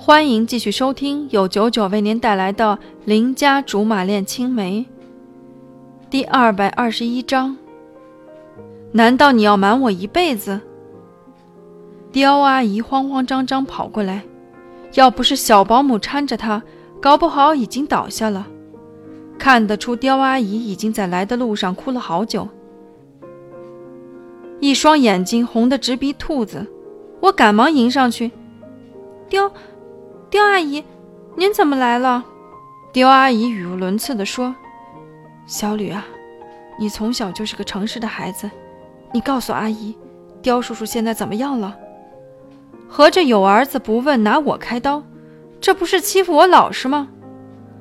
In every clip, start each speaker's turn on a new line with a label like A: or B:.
A: 欢迎继续收听由九九为您带来的《邻家竹马恋青梅》第二百二十一章。难道你要瞒我一辈子？刁阿姨慌慌张张跑过来，要不是小保姆搀着她，搞不好已经倒下了。看得出，刁阿姨已经在来的路上哭了好久，一双眼睛红得直逼兔子。我赶忙迎上去，刁。刁阿姨，您怎么来了？刁阿姨语无伦次地说：“小吕啊，你从小就是个诚实的孩子，你告诉阿姨，刁叔叔现在怎么样了？合着有儿子不问，拿我开刀，这不是欺负我老实吗？”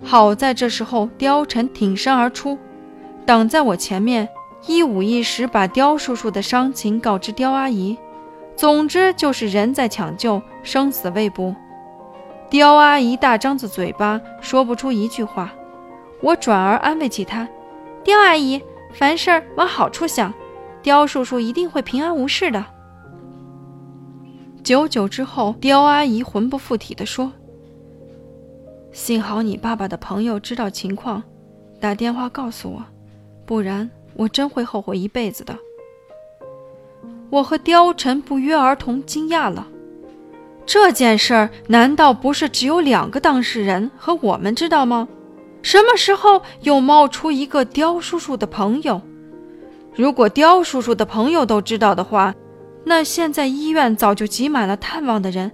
A: 好在这时候，刁晨挺身而出，挡在我前面，一五一十把刁叔叔的伤情告知刁阿姨。总之就是人在抢救，生死未卜。刁阿姨大张着嘴巴，说不出一句话。我转而安慰起她：“刁阿姨，凡事往好处想，刁叔叔一定会平安无事的。”久久之后，刁阿姨魂不附体地说：“幸好你爸爸的朋友知道情况，打电话告诉我，不然我真会后悔一辈子的。”我和刁晨不约而同惊讶了。这件事儿难道不是只有两个当事人和我们知道吗？什么时候又冒出一个刁叔叔的朋友？如果刁叔叔的朋友都知道的话，那现在医院早就挤满了探望的人，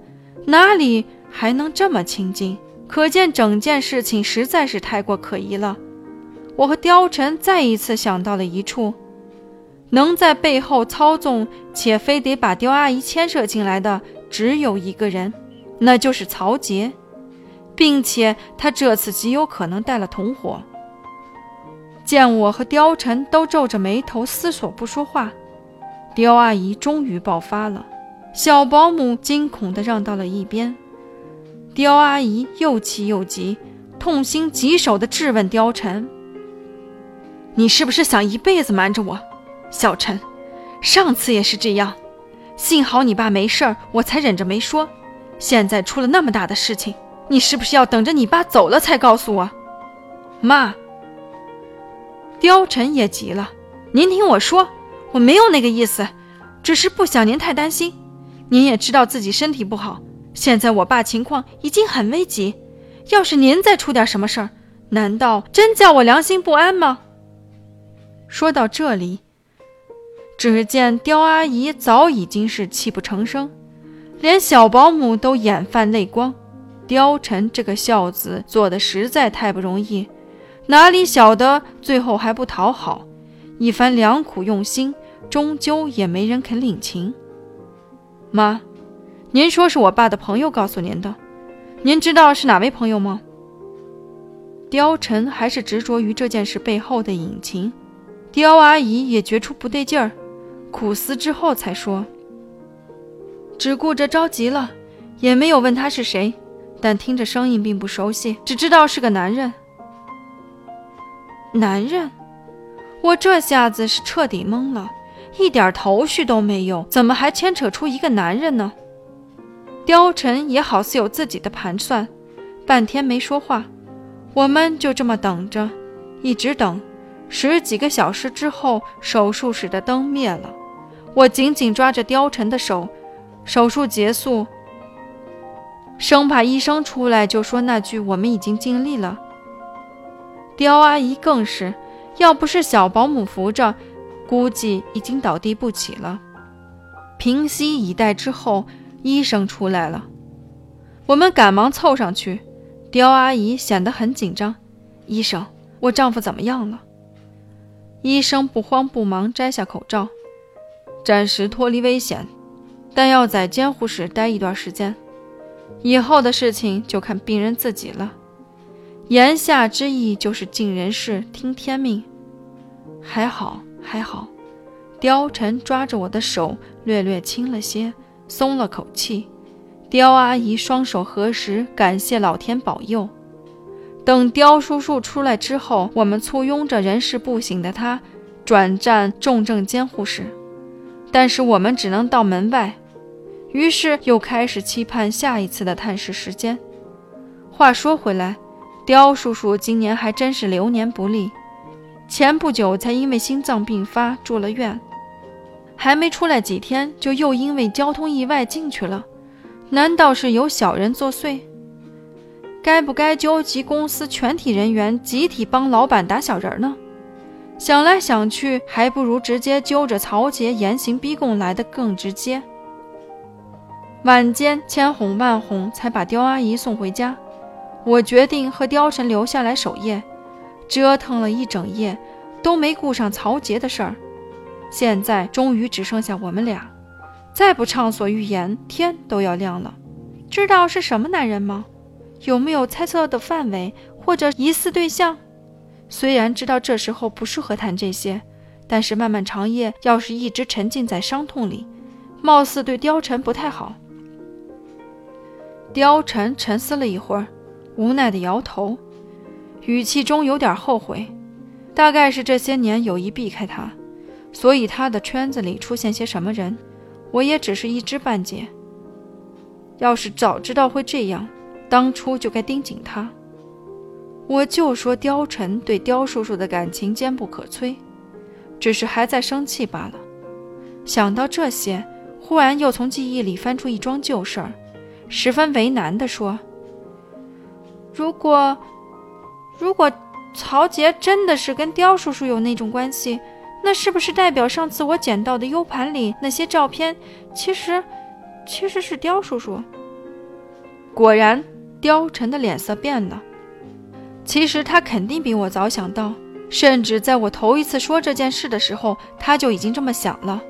A: 哪里还能这么清静？可见整件事情实在是太过可疑了。我和刁晨再一次想到了一处，能在背后操纵且非得把刁阿姨牵涉进来的。只有一个人，那就是曹杰，并且他这次极有可能带了同伙。见我和貂蝉都皱着眉头思索不说话，刁阿姨终于爆发了。小保姆惊恐地让到了一边。刁阿姨又气又急，痛心疾首地质问貂蝉：“你是不是想一辈子瞒着我，小陈？上次也是这样。”幸好你爸没事儿，我才忍着没说。现在出了那么大的事情，你是不是要等着你爸走了才告诉我？妈，貂蝉也急了。您听我说，我没有那个意思，只是不想您太担心。您也知道自己身体不好，现在我爸情况已经很危急。要是您再出点什么事儿，难道真叫我良心不安吗？说到这里。只见刁阿姨早已经是泣不成声，连小保姆都眼泛泪光。刁晨这个孝子做的实在太不容易，哪里晓得最后还不讨好，一番良苦用心，终究也没人肯领情。妈，您说是我爸的朋友告诉您的，您知道是哪位朋友吗？刁晨还是执着于这件事背后的隐情，刁阿姨也觉出不对劲儿。苦思之后才说：“只顾着着急了，也没有问他是谁，但听着声音并不熟悉，只知道是个男人。男人，我这下子是彻底懵了，一点头绪都没有，怎么还牵扯出一个男人呢？”貂蝉也好似有自己的盘算，半天没说话，我们就这么等着，一直等，十几个小时之后，手术室的灯灭了。我紧紧抓着貂蝉的手，手术结束，生怕医生出来就说那句“我们已经尽力了”。刁阿姨更是，要不是小保姆扶着，估计已经倒地不起了。平息以待之后，医生出来了，我们赶忙凑上去。刁阿姨显得很紧张：“医生，我丈夫怎么样了？”医生不慌不忙摘下口罩。暂时脱离危险，但要在监护室待一段时间。以后的事情就看病人自己了。言下之意就是尽人事，听天命。还好，还好。貂蝉抓着我的手，略略轻了些，松了口气。刁阿姨双手合十，感谢老天保佑。等刁叔叔出来之后，我们簇拥着人事不省的他，转战重症监护室。但是我们只能到门外，于是又开始期盼下一次的探视时间。话说回来，刁叔叔今年还真是流年不利，前不久才因为心脏病发住了院，还没出来几天，就又因为交通意外进去了。难道是有小人作祟？该不该纠集公司全体人员集体帮老板打小人呢？想来想去，还不如直接揪着曹杰严刑逼供来的更直接。晚间千哄万哄才把刁阿姨送回家。我决定和貂蝉留下来守夜，折腾了一整夜，都没顾上曹杰的事儿。现在终于只剩下我们俩，再不畅所欲言，天都要亮了。知道是什么男人吗？有没有猜测的范围或者疑似对象？虽然知道这时候不适合谈这些，但是漫漫长夜要是一直沉浸在伤痛里，貌似对貂蝉不太好。貂蝉沉思了一会儿。无奈的摇头，语气中有点后悔。大概是这些年有意避开他，所以他的圈子里出现些什么人，我也只是一知半解。要是早知道会这样，当初就该盯紧他。我就说貂蝉对刁叔叔的感情坚不可摧，只是还在生气罢了。想到这些，忽然又从记忆里翻出一桩旧事儿，十分为难地说。如果，如果曹杰真的是跟刁叔叔有那种关系，那是不是代表上次我捡到的 U 盘里那些照片，其实，其实是刁叔叔？果然，刁晨的脸色变了。其实他肯定比我早想到，甚至在我头一次说这件事的时候，他就已经这么想了。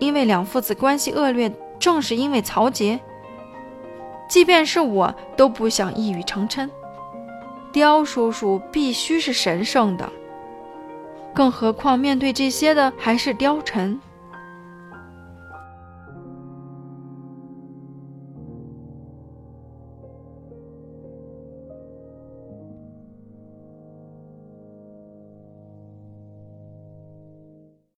A: 因为两父子关系恶劣，正是因为曹杰。即便是我都不想一语成谶，刁叔叔必须是神圣的，更何况面对这些的还是貂蝉。